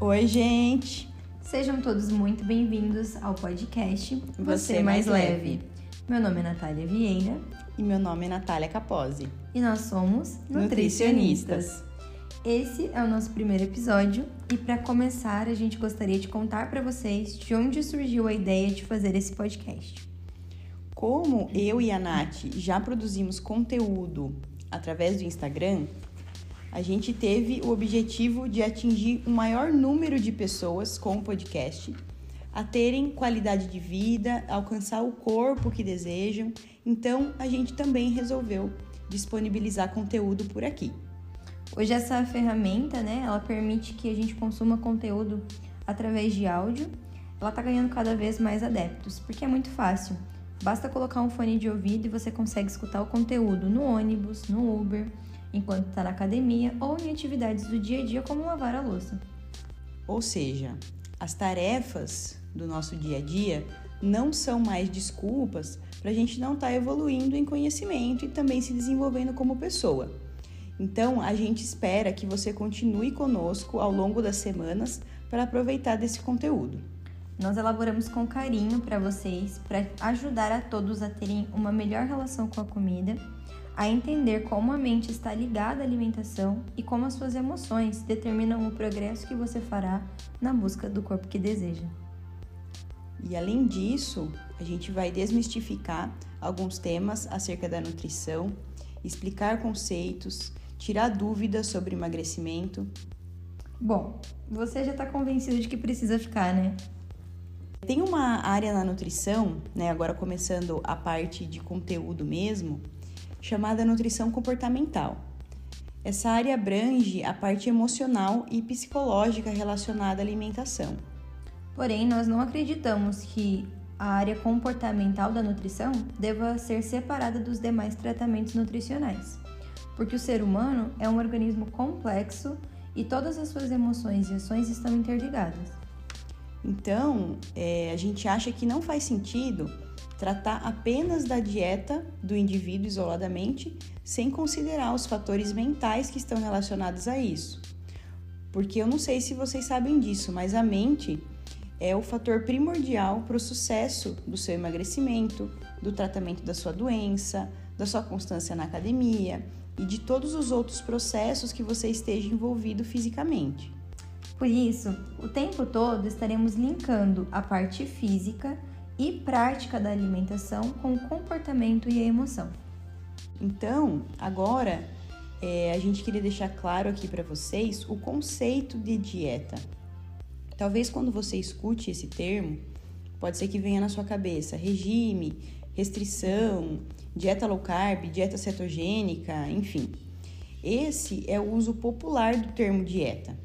Oi, gente! Sejam todos muito bem-vindos ao podcast Você é Mais Leve. Meu nome é Natália Vieira E meu nome é Natália Capozzi. e nós somos nutricionistas. Esse é o nosso primeiro episódio e para começar, a gente gostaria de contar para vocês de onde surgiu a ideia de fazer esse podcast. Como eu e a Nath já produzimos conteúdo através do Instagram, a gente teve o objetivo de atingir o maior número de pessoas com o podcast, a terem qualidade de vida, alcançar o corpo que desejam. Então, a gente também resolveu disponibilizar conteúdo por aqui. Hoje essa ferramenta, né, ela permite que a gente consuma conteúdo através de áudio. Ela tá ganhando cada vez mais adeptos, porque é muito fácil. Basta colocar um fone de ouvido e você consegue escutar o conteúdo no ônibus, no Uber, enquanto está na academia ou em atividades do dia a dia como lavar a louça. Ou seja, as tarefas do nosso dia a dia não são mais desculpas para a gente não estar evoluindo em conhecimento e também se desenvolvendo como pessoa. Então, a gente espera que você continue conosco ao longo das semanas para aproveitar desse conteúdo. Nós elaboramos com carinho para vocês, para ajudar a todos a terem uma melhor relação com a comida, a entender como a mente está ligada à alimentação e como as suas emoções determinam o progresso que você fará na busca do corpo que deseja. E além disso, a gente vai desmistificar alguns temas acerca da nutrição, explicar conceitos, tirar dúvidas sobre emagrecimento. Bom, você já está convencido de que precisa ficar, né? Tem uma área na nutrição, né, agora começando a parte de conteúdo mesmo, chamada nutrição comportamental. Essa área abrange a parte emocional e psicológica relacionada à alimentação. Porém, nós não acreditamos que a área comportamental da nutrição deva ser separada dos demais tratamentos nutricionais, porque o ser humano é um organismo complexo e todas as suas emoções e ações estão interligadas. Então, é, a gente acha que não faz sentido tratar apenas da dieta do indivíduo isoladamente, sem considerar os fatores mentais que estão relacionados a isso. Porque eu não sei se vocês sabem disso, mas a mente é o fator primordial para o sucesso do seu emagrecimento, do tratamento da sua doença, da sua constância na academia e de todos os outros processos que você esteja envolvido fisicamente. Por isso, o tempo todo estaremos linkando a parte física e prática da alimentação com o comportamento e a emoção. Então, agora é, a gente queria deixar claro aqui para vocês o conceito de dieta. Talvez quando você escute esse termo, pode ser que venha na sua cabeça regime, restrição, dieta low carb, dieta cetogênica, enfim. Esse é o uso popular do termo dieta.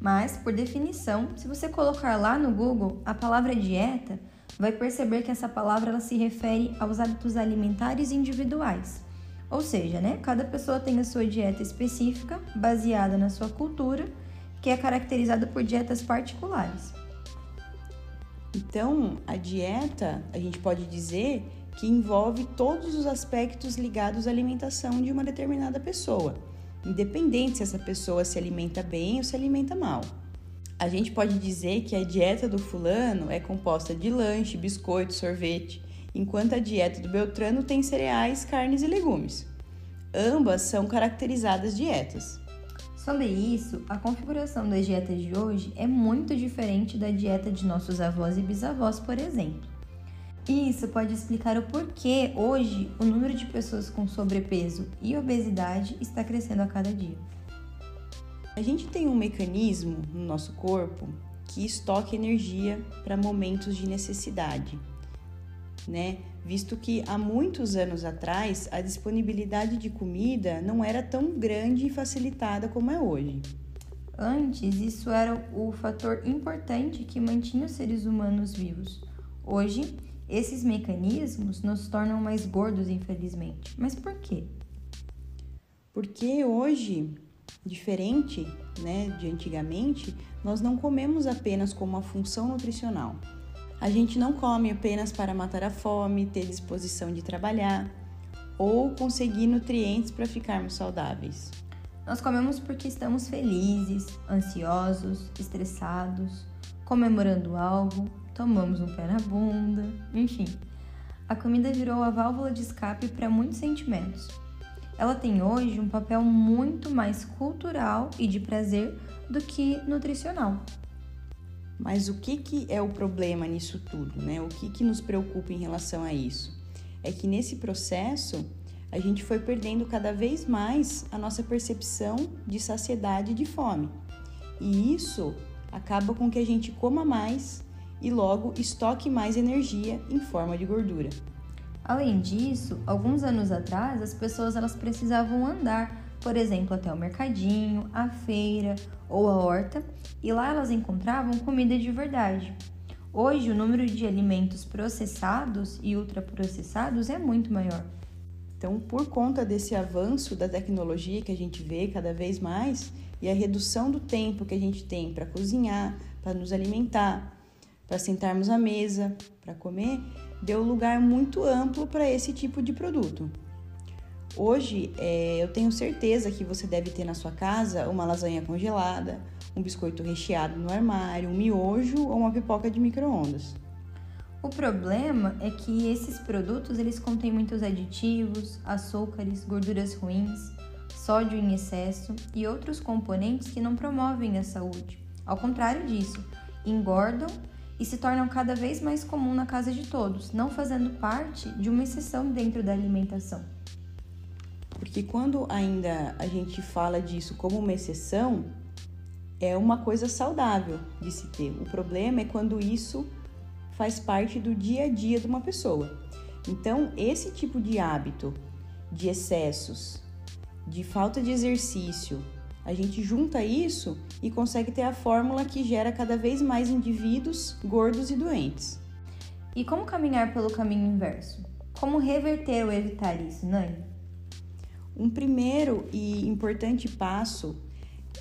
Mas, por definição, se você colocar lá no Google a palavra dieta, vai perceber que essa palavra ela se refere aos hábitos alimentares individuais. Ou seja, né, cada pessoa tem a sua dieta específica, baseada na sua cultura, que é caracterizada por dietas particulares. Então, a dieta, a gente pode dizer que envolve todos os aspectos ligados à alimentação de uma determinada pessoa, independente se essa pessoa se alimenta bem ou se alimenta mal. A gente pode dizer que a dieta do fulano é composta de lanche, biscoito, sorvete, enquanto a dieta do Beltrano tem cereais, carnes e legumes. Ambas são caracterizadas dietas. Sobre isso, a configuração das dietas de hoje é muito diferente da dieta de nossos avós e bisavós, por exemplo. Isso pode explicar o porquê hoje o número de pessoas com sobrepeso e obesidade está crescendo a cada dia. A gente tem um mecanismo no nosso corpo que estoca energia para momentos de necessidade, né? Visto que há muitos anos atrás a disponibilidade de comida não era tão grande e facilitada como é hoje. Antes, isso era o fator importante que mantinha os seres humanos vivos. Hoje, esses mecanismos nos tornam mais gordos, infelizmente. Mas por quê? Porque hoje, diferente né, de antigamente, nós não comemos apenas com uma função nutricional. A gente não come apenas para matar a fome, ter disposição de trabalhar ou conseguir nutrientes para ficarmos saudáveis. Nós comemos porque estamos felizes, ansiosos, estressados, comemorando algo, tomamos um pé na bunda, enfim. A comida virou a válvula de escape para muitos sentimentos. Ela tem hoje um papel muito mais cultural e de prazer do que nutricional. Mas o que, que é o problema nisso tudo, né? O que, que nos preocupa em relação a isso? É que nesse processo a gente foi perdendo cada vez mais a nossa percepção de saciedade e de fome. E isso acaba com que a gente coma mais e logo estoque mais energia em forma de gordura. Além disso, alguns anos atrás as pessoas elas precisavam andar, por exemplo, até o mercadinho, a feira ou a horta, e lá elas encontravam comida de verdade. Hoje, o número de alimentos processados e ultraprocessados é muito maior. Então, por conta desse avanço da tecnologia que a gente vê cada vez mais e a redução do tempo que a gente tem para cozinhar, para nos alimentar, para sentarmos à mesa, para comer, deu lugar muito amplo para esse tipo de produto. Hoje, é, eu tenho certeza que você deve ter na sua casa uma lasanha congelada, um biscoito recheado no armário, um miojo ou uma pipoca de micro-ondas. O problema é que esses produtos eles contêm muitos aditivos, açúcares, gorduras ruins, sódio em excesso e outros componentes que não promovem a saúde. Ao contrário disso, engordam e se tornam cada vez mais comum na casa de todos, não fazendo parte de uma exceção dentro da alimentação. Porque quando ainda a gente fala disso como uma exceção, é uma coisa saudável de se ter. O problema é quando isso faz parte do dia a dia de uma pessoa. Então, esse tipo de hábito de excessos, de falta de exercício, a gente junta isso e consegue ter a fórmula que gera cada vez mais indivíduos gordos e doentes. E como caminhar pelo caminho inverso? Como reverter ou evitar isso, Nani? Um primeiro e importante passo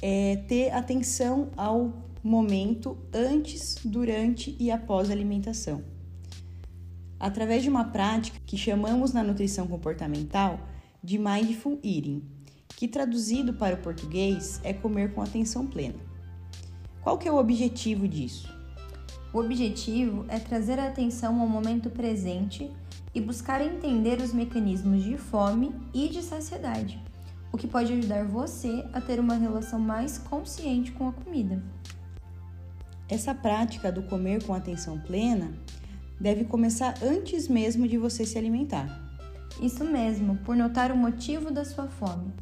é ter atenção ao momento antes, durante e após a alimentação. Através de uma prática que chamamos na nutrição comportamental de mindful eating, que traduzido para o português é comer com atenção plena. Qual que é o objetivo disso? O objetivo é trazer a atenção ao momento presente e buscar entender os mecanismos de fome e de saciedade, o que pode ajudar você a ter uma relação mais consciente com a comida. Essa prática do comer com atenção plena deve começar antes mesmo de você se alimentar. Isso mesmo, por notar o motivo da sua fome.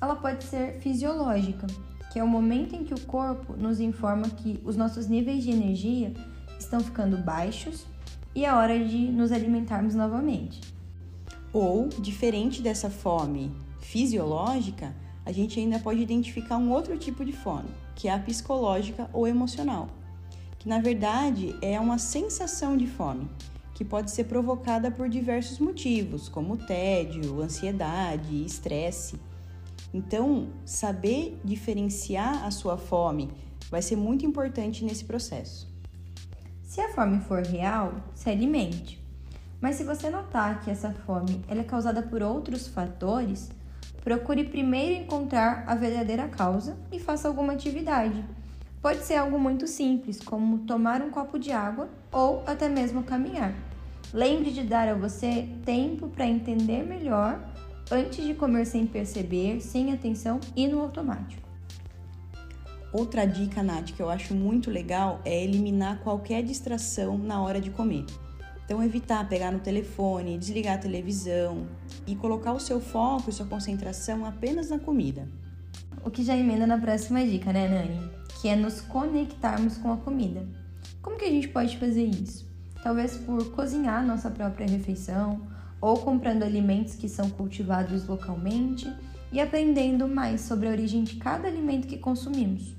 Ela pode ser fisiológica, que é o momento em que o corpo nos informa que os nossos níveis de energia estão ficando baixos e é hora de nos alimentarmos novamente. Ou, diferente dessa fome fisiológica, a gente ainda pode identificar um outro tipo de fome, que é a psicológica ou emocional que na verdade é uma sensação de fome, que pode ser provocada por diversos motivos, como tédio, ansiedade, estresse. Então, saber diferenciar a sua fome vai ser muito importante nesse processo. Se a fome for real, se alimente. Mas se você notar que essa fome é causada por outros fatores, procure primeiro encontrar a verdadeira causa e faça alguma atividade Pode ser algo muito simples, como tomar um copo de água ou até mesmo caminhar. Lembre de dar a você tempo para entender melhor antes de comer sem perceber, sem atenção e no automático. Outra dica, Nath, que eu acho muito legal é eliminar qualquer distração na hora de comer. Então, evitar pegar no telefone, desligar a televisão e colocar o seu foco e sua concentração apenas na comida. O que já emenda na próxima dica, né, Nani? que é nos conectarmos com a comida. Como que a gente pode fazer isso? Talvez por cozinhar nossa própria refeição ou comprando alimentos que são cultivados localmente e aprendendo mais sobre a origem de cada alimento que consumimos.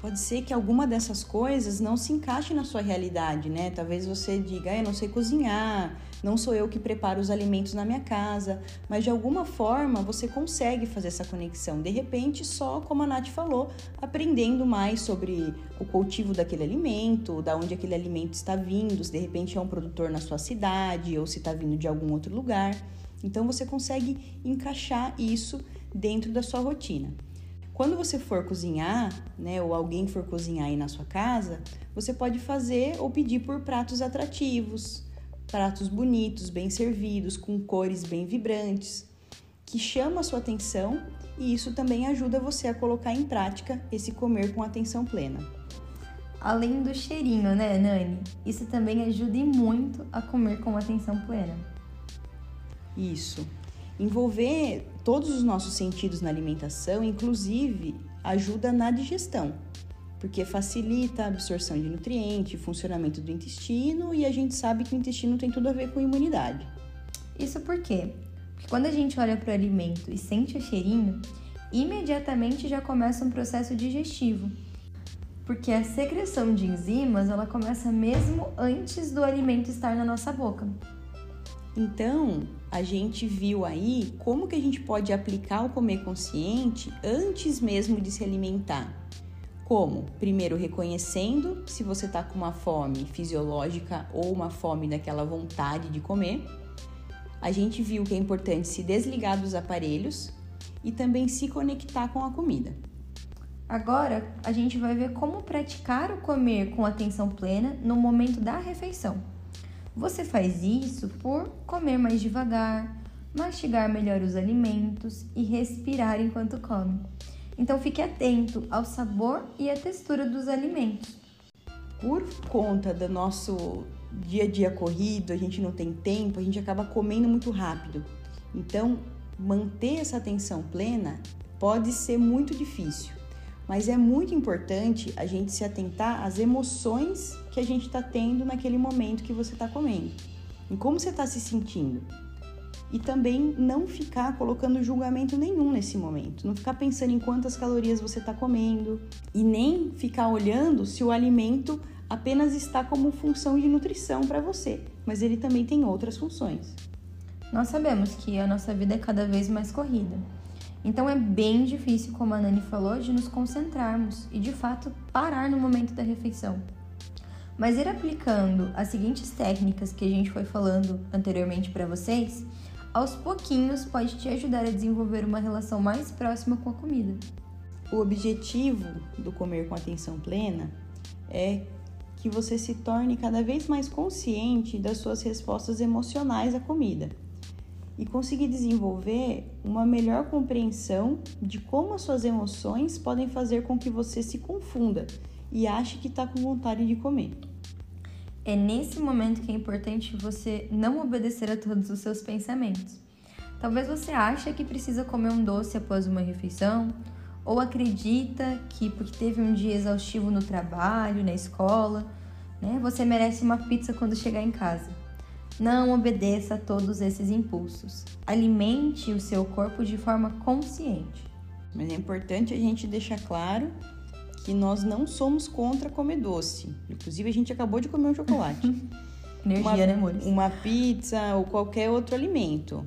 Pode ser que alguma dessas coisas não se encaixe na sua realidade, né? Talvez você diga, ah, eu não sei cozinhar, não sou eu que preparo os alimentos na minha casa, mas de alguma forma você consegue fazer essa conexão. De repente, só como a Nath falou, aprendendo mais sobre o cultivo daquele alimento, da onde aquele alimento está vindo, se de repente é um produtor na sua cidade ou se está vindo de algum outro lugar. Então você consegue encaixar isso dentro da sua rotina. Quando você for cozinhar, né, ou alguém for cozinhar aí na sua casa, você pode fazer ou pedir por pratos atrativos, pratos bonitos, bem servidos, com cores bem vibrantes, que chamam a sua atenção e isso também ajuda você a colocar em prática esse comer com atenção plena. Além do cheirinho, né, Nani? Isso também ajuda e muito a comer com atenção plena. Isso. Envolver todos os nossos sentidos na alimentação, inclusive, ajuda na digestão, porque facilita a absorção de nutrientes, funcionamento do intestino e a gente sabe que o intestino tem tudo a ver com imunidade. Isso por quê? Porque quando a gente olha para o alimento e sente o cheirinho, imediatamente já começa um processo digestivo. Porque a secreção de enzimas, ela começa mesmo antes do alimento estar na nossa boca. Então, a gente viu aí como que a gente pode aplicar o comer consciente antes mesmo de se alimentar. Como? Primeiro reconhecendo se você está com uma fome fisiológica ou uma fome daquela vontade de comer. A gente viu que é importante se desligar dos aparelhos e também se conectar com a comida. Agora, a gente vai ver como praticar o comer com atenção plena no momento da refeição. Você faz isso por comer mais devagar, mastigar melhor os alimentos e respirar enquanto come. Então fique atento ao sabor e à textura dos alimentos. Por conta do nosso dia a dia corrido, a gente não tem tempo, a gente acaba comendo muito rápido. Então, manter essa atenção plena pode ser muito difícil mas é muito importante a gente se atentar às emoções que a gente está tendo naquele momento que você está comendo, em como você está se sentindo. E também não ficar colocando julgamento nenhum nesse momento, não ficar pensando em quantas calorias você está comendo e nem ficar olhando se o alimento apenas está como função de nutrição para você, mas ele também tem outras funções. Nós sabemos que a nossa vida é cada vez mais corrida então é bem difícil, como a Nani falou, de nos concentrarmos e de fato parar no momento da refeição. Mas ir aplicando as seguintes técnicas que a gente foi falando anteriormente para vocês, aos pouquinhos pode te ajudar a desenvolver uma relação mais próxima com a comida. O objetivo do comer com atenção plena é que você se torne cada vez mais consciente das suas respostas emocionais à comida e conseguir desenvolver uma melhor compreensão de como as suas emoções podem fazer com que você se confunda e ache que está com vontade de comer. É nesse momento que é importante você não obedecer a todos os seus pensamentos. Talvez você ache que precisa comer um doce após uma refeição, ou acredita que porque teve um dia exaustivo no trabalho, na escola, né, você merece uma pizza quando chegar em casa. Não obedeça a todos esses impulsos. Alimente o seu corpo de forma consciente. Mas é importante a gente deixar claro que nós não somos contra comer doce. Inclusive, a gente acabou de comer um chocolate. Energia, uma, né, amores? Uma pizza ou qualquer outro alimento.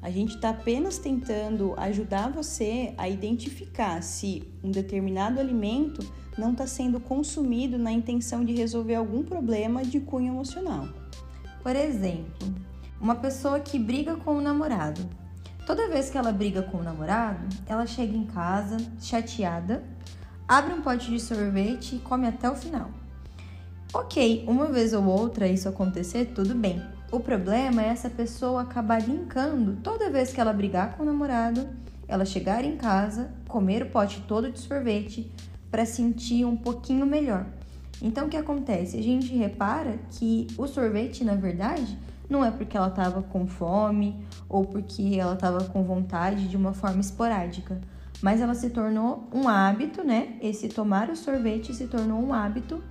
A gente está apenas tentando ajudar você a identificar se um determinado alimento não está sendo consumido na intenção de resolver algum problema de cunho emocional. Por exemplo, uma pessoa que briga com o namorado. Toda vez que ela briga com o namorado, ela chega em casa chateada, abre um pote de sorvete e come até o final. Ok, uma vez ou outra isso acontecer, tudo bem. O problema é essa pessoa acabar linkando toda vez que ela brigar com o namorado, ela chegar em casa, comer o pote todo de sorvete para sentir um pouquinho melhor. Então o que acontece? A gente repara que o sorvete, na verdade, não é porque ela estava com fome ou porque ela estava com vontade de uma forma esporádica, mas ela se tornou um hábito, né? Esse tomar o sorvete se tornou um hábito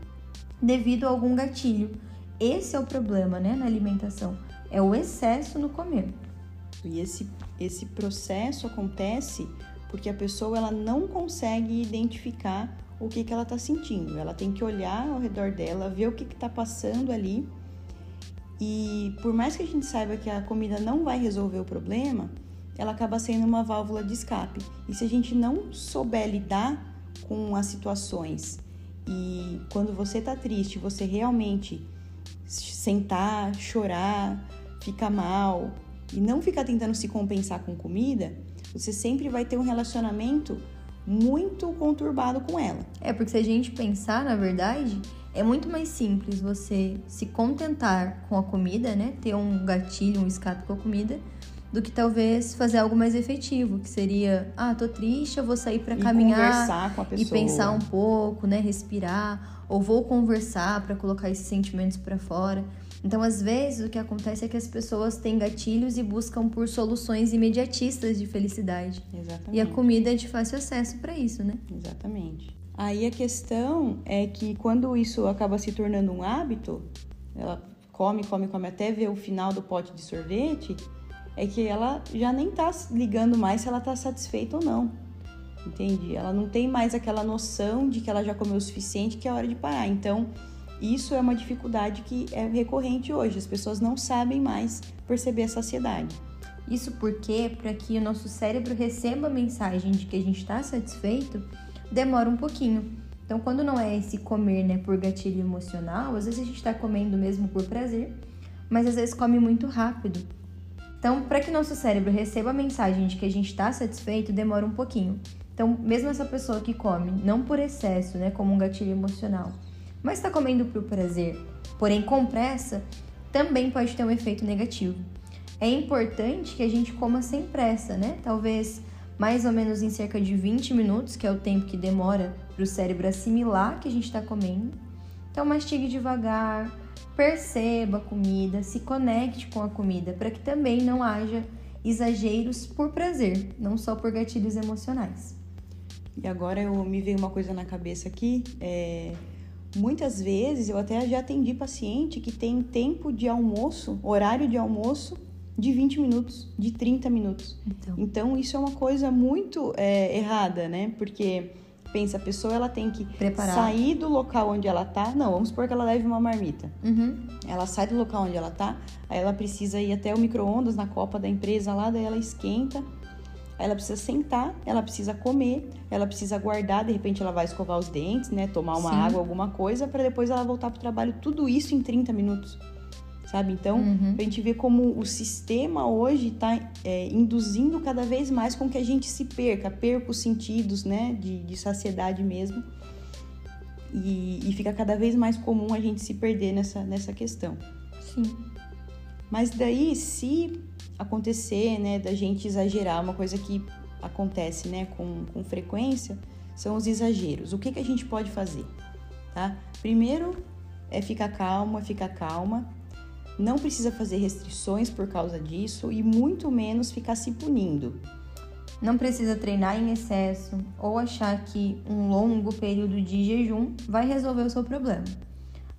devido a algum gatilho. Esse é o problema, né, na alimentação, é o excesso no comer. E esse, esse processo acontece porque a pessoa ela não consegue identificar o que, que ela está sentindo. Ela tem que olhar ao redor dela, ver o que está passando ali. E por mais que a gente saiba que a comida não vai resolver o problema, ela acaba sendo uma válvula de escape. E se a gente não souber lidar com as situações e quando você está triste, você realmente sentar, chorar, ficar mal e não ficar tentando se compensar com comida, você sempre vai ter um relacionamento muito conturbado com ela. É, porque se a gente pensar, na verdade, é muito mais simples você se contentar com a comida, né? Ter um gatilho, um escape com a comida, do que talvez fazer algo mais efetivo, que seria, ah, tô triste, eu vou sair para caminhar e pensar um pouco, né, respirar, ou vou conversar para colocar esses sentimentos para fora. Então, às vezes, o que acontece é que as pessoas têm gatilhos e buscam por soluções imediatistas de felicidade. Exatamente. E a comida é de fácil acesso para isso, né? Exatamente. Aí a questão é que quando isso acaba se tornando um hábito, ela come, come, come até ver o final do pote de sorvete, é que ela já nem tá ligando mais se ela tá satisfeita ou não. Entende? Ela não tem mais aquela noção de que ela já comeu o suficiente que é hora de parar. Então, isso é uma dificuldade que é recorrente hoje. As pessoas não sabem mais perceber a saciedade. Isso porque, para que o nosso cérebro receba a mensagem de que a gente está satisfeito, demora um pouquinho. Então, quando não é esse comer né, por gatilho emocional, às vezes a gente está comendo mesmo por prazer, mas às vezes come muito rápido. Então, para que nosso cérebro receba a mensagem de que a gente está satisfeito, demora um pouquinho. Então, mesmo essa pessoa que come, não por excesso, né, como um gatilho emocional, mas está comendo por prazer, porém com pressa, também pode ter um efeito negativo. É importante que a gente coma sem pressa, né? Talvez mais ou menos em cerca de 20 minutos, que é o tempo que demora para o cérebro assimilar que a gente está comendo. Então, mastigue devagar, perceba a comida, se conecte com a comida, para que também não haja exageros por prazer, não só por gatilhos emocionais. E agora eu me veio uma coisa na cabeça aqui. É, muitas vezes eu até já atendi paciente que tem tempo de almoço, horário de almoço de 20 minutos, de 30 minutos. Então, então isso é uma coisa muito é, errada, né? Porque pensa, a pessoa ela tem que Preparar. sair do local onde ela tá. Não, vamos supor que ela leve uma marmita. Uhum. Ela sai do local onde ela tá, aí ela precisa ir até o micro-ondas na copa da empresa lá, daí ela esquenta. Aí ela precisa sentar, ela precisa comer, ela precisa guardar, de repente ela vai escovar os dentes, né, tomar uma Sim. água, alguma coisa, para depois ela voltar pro trabalho, tudo isso em 30 minutos sabe? Então, uhum. a gente vê como o sistema hoje está é, induzindo cada vez mais com que a gente se perca, perca os sentidos, né, de, de saciedade mesmo. E, e, fica cada vez mais comum a gente se perder nessa, nessa questão. Sim. Mas daí, se acontecer, né, da gente exagerar, uma coisa que acontece, né, com, com frequência, são os exageros. O que, que a gente pode fazer, tá? Primeiro é ficar calma, ficar calma, não precisa fazer restrições por causa disso e muito menos ficar se punindo. Não precisa treinar em excesso ou achar que um longo período de jejum vai resolver o seu problema.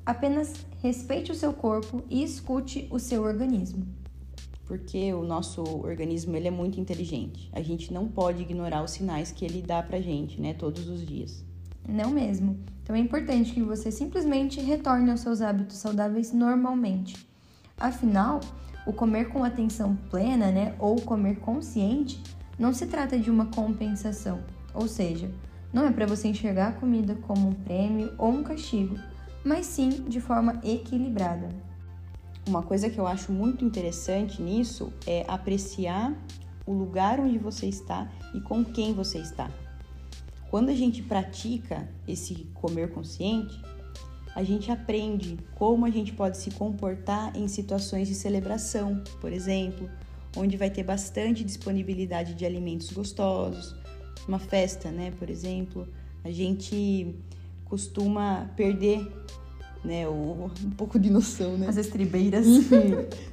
Apenas respeite o seu corpo e escute o seu organismo. Porque o nosso organismo ele é muito inteligente. A gente não pode ignorar os sinais que ele dá pra gente, né, todos os dias. Não mesmo. Então é importante que você simplesmente retorne aos seus hábitos saudáveis normalmente. Afinal, o comer com atenção plena, né, ou comer consciente, não se trata de uma compensação, ou seja, não é para você enxergar a comida como um prêmio ou um castigo, mas sim de forma equilibrada. Uma coisa que eu acho muito interessante nisso é apreciar o lugar onde você está e com quem você está. Quando a gente pratica esse comer consciente, a gente aprende como a gente pode se comportar em situações de celebração, por exemplo, onde vai ter bastante disponibilidade de alimentos gostosos, uma festa, né, por exemplo, a gente costuma perder né, o, um pouco de noção, né? As estribeiras.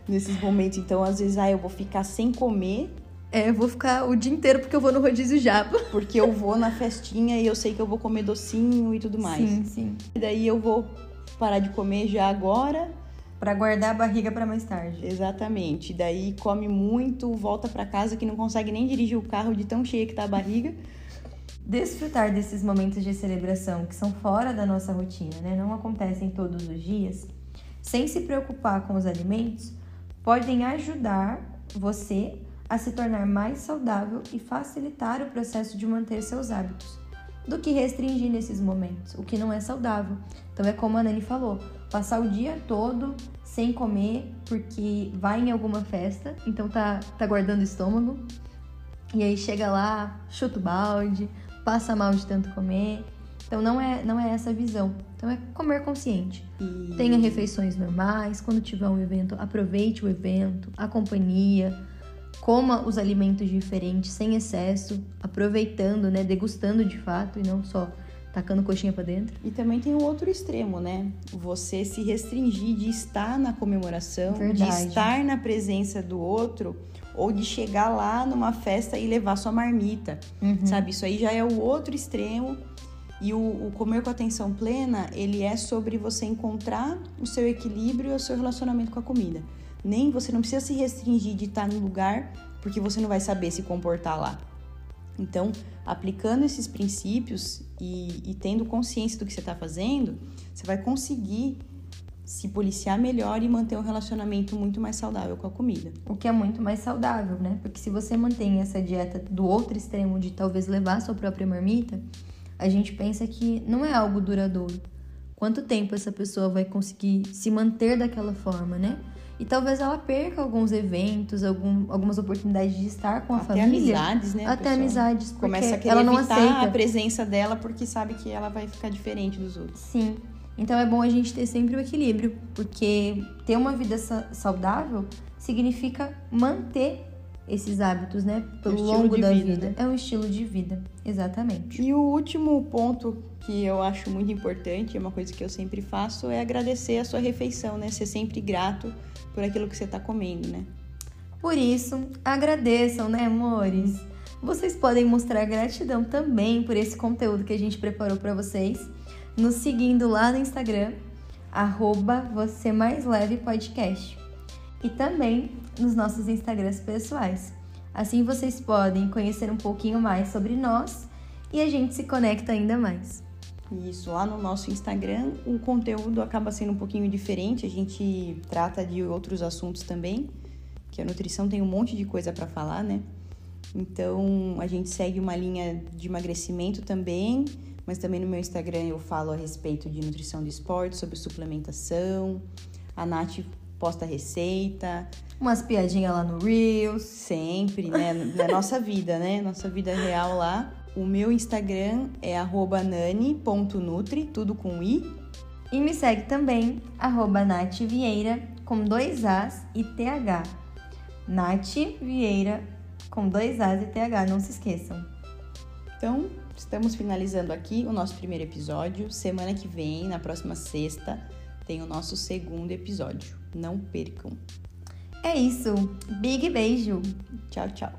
Nesses momentos, então, às vezes, ah, eu vou ficar sem comer é, eu vou ficar o dia inteiro porque eu vou no rodízio japa. Porque eu vou na festinha e eu sei que eu vou comer docinho e tudo mais. Sim, sim. E daí eu vou parar de comer já agora. Para guardar a barriga para mais tarde. Exatamente. Daí come muito, volta para casa que não consegue nem dirigir o carro de tão cheia que tá a barriga. Desfrutar desses momentos de celebração que são fora da nossa rotina, né? Não acontecem todos os dias, sem se preocupar com os alimentos, podem ajudar você a se tornar mais saudável e facilitar o processo de manter seus hábitos, do que restringir nesses momentos, o que não é saudável. Então é como a Nani falou, passar o dia todo sem comer porque vai em alguma festa, então tá, tá guardando estômago. E aí chega lá, chuta o balde, passa mal de tanto comer. Então não é, não é essa a visão. Então é comer consciente. E... Tenha refeições normais, quando tiver um evento, aproveite o evento, a companhia, coma os alimentos diferentes sem excesso, aproveitando, né, degustando de fato e não só tacando coxinha para dentro. E também tem o outro extremo, né? Você se restringir de estar na comemoração, Verdade. de estar na presença do outro ou de chegar lá numa festa e levar sua marmita, Uhum. sabe? Isso aí já é o outro extremo. E o, o comer com atenção plena, ele é sobre você encontrar o seu equilíbrio e o seu relacionamento com a comida. Nem você não precisa se restringir de estar no lugar porque você não vai saber se comportar lá. Então, aplicando esses princípios e, e tendo consciência do que você está fazendo, você vai conseguir se policiar melhor e manter um relacionamento muito mais saudável com a comida. O que é muito mais saudável, né? Porque se você mantém essa dieta do outro extremo de talvez levar sua própria marmita, a gente pensa que não é algo duradouro. Quanto tempo essa pessoa vai conseguir se manter daquela forma, né? E talvez ela perca alguns eventos, algum, algumas oportunidades de estar com a Até família. amizades, né? Até amizades, porque Começa a querer ela não evitar aceita. a presença dela porque sabe que ela vai ficar diferente dos outros. Sim. Então é bom a gente ter sempre o equilíbrio, porque ter uma vida sa- saudável significa manter esses hábitos, né? Pelo estilo longo de da vida, vida. né? É um estilo de vida, exatamente. E o último ponto que eu acho muito importante, é uma coisa que eu sempre faço, é agradecer a sua refeição, né? Ser sempre grato por aquilo que você está comendo, né? Por isso, agradeçam, né, amores? Vocês podem mostrar gratidão também por esse conteúdo que a gente preparou para vocês, nos seguindo lá no Instagram, arroba você mais leve podcast. E também nos nossos Instagrams pessoais. Assim vocês podem conhecer um pouquinho mais sobre nós e a gente se conecta ainda mais. Isso, lá no nosso Instagram, o conteúdo acaba sendo um pouquinho diferente, a gente trata de outros assuntos também, que a nutrição tem um monte de coisa para falar, né? Então, a gente segue uma linha de emagrecimento também, mas também no meu Instagram eu falo a respeito de nutrição de esporte, sobre suplementação. A Nath posta receita, Umas piadinhas lá no Reels. sempre, né? Na nossa vida, né? Nossa vida real lá. O meu Instagram é nani.nutri, tudo com i. E me segue também, arroba Nath Vieira, com dois As e TH. Nath Vieira, com dois As e TH, não se esqueçam. Então, estamos finalizando aqui o nosso primeiro episódio. Semana que vem, na próxima sexta, tem o nosso segundo episódio. Não percam. É isso. Big beijo. Tchau, tchau.